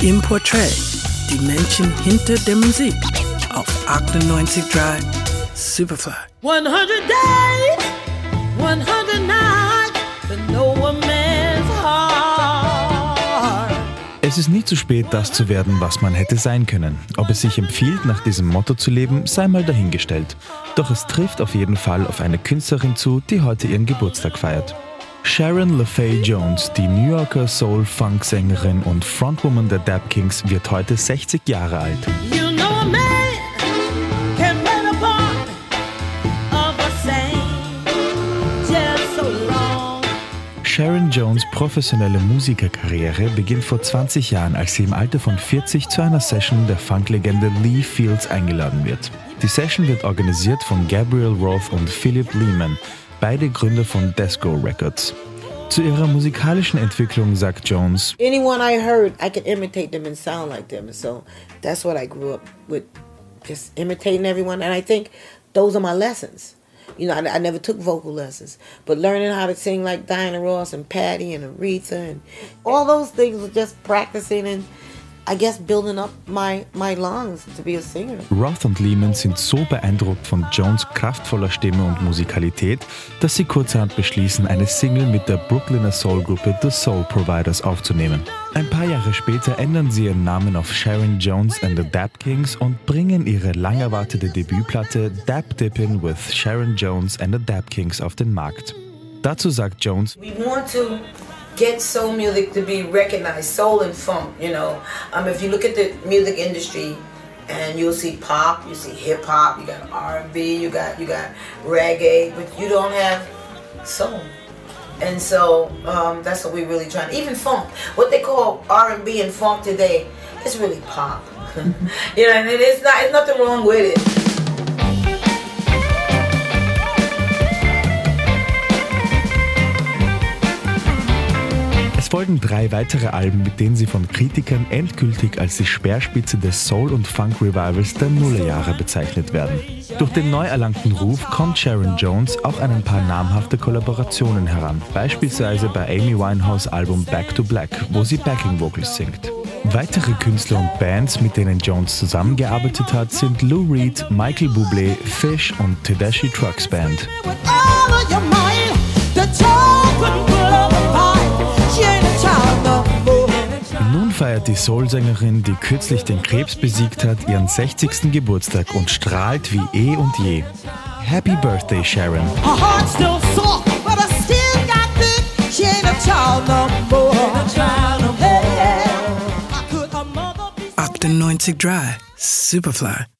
Im Portrait, die Menschen hinter der Musik auf 98 Drive Superfly. 100 days, 100 nights, but no one man's heart. Es ist nie zu spät, das zu werden, was man hätte sein können. Ob es sich empfiehlt, nach diesem Motto zu leben, sei mal dahingestellt. Doch es trifft auf jeden Fall auf eine Künstlerin zu, die heute ihren Geburtstag feiert. Sharon LaFay Jones, die New Yorker Soul-Funk-Sängerin und Frontwoman der Dap Kings, wird heute 60 Jahre alt. You know. Sharon Jones' professionelle Musikerkarriere beginnt vor 20 Jahren, als sie im Alter von 40 zu einer Session der Funklegende Lee Fields eingeladen wird. Die Session wird organisiert von Gabriel Roth und Philip Lehman, beide Gründer von Desco Records. Zu ihrer musikalischen Entwicklung sagt Jones, anyone I heard, I could imitate them and sound like them. So that's what I grew up with, just imitating everyone. And I think those are my lessons. You know, I, I never took vocal lessons, but learning how to sing like Diana Ross and Patty and Aretha and all those things were just practicing and I guess building up my, my lungs to be a singer. Roth und Lehman sind so beeindruckt von Jones kraftvoller Stimme und Musikalität, dass sie kurzerhand beschließen, eine Single mit der Brooklyner Soul-Gruppe The Soul Providers aufzunehmen. Ein paar Jahre später ändern sie ihren Namen auf Sharon Jones and the Dap Kings und bringen ihre lang erwartete Debütplatte Dap Dippin' with Sharon Jones and the Dap Kings auf den Markt. Dazu sagt Jones, We want to get soul music to be recognized, soul and funk, you know. Um, if you look at the music industry and you'll see pop, you see hip hop, you got R&B, you got you got reggae, but you don't have soul. And so um, that's what we're really trying. Even funk, what they call R&B and funk today, it's really pop. you know, and it's not. It's nothing wrong with it. Folgen drei weitere Alben, mit denen sie von Kritikern endgültig als die Speerspitze des Soul- und Funk-Revivals der Nullerjahre bezeichnet werden. Durch den neu erlangten Ruf kommt Sharon Jones auch an ein paar namhafte Kollaborationen heran, beispielsweise bei Amy Winehouse Album Back to Black, wo sie Backing Vocals singt. Weitere Künstler und Bands, mit denen Jones zusammengearbeitet hat, sind Lou Reed, Michael Bublé, Fish und Tedeschi Trucks Band. Die Soul-Sängerin, die kürzlich den Krebs besiegt hat, ihren 60. Geburtstag und strahlt wie eh und je. Happy Birthday, Sharon! Mother be 98 Drive Superfly.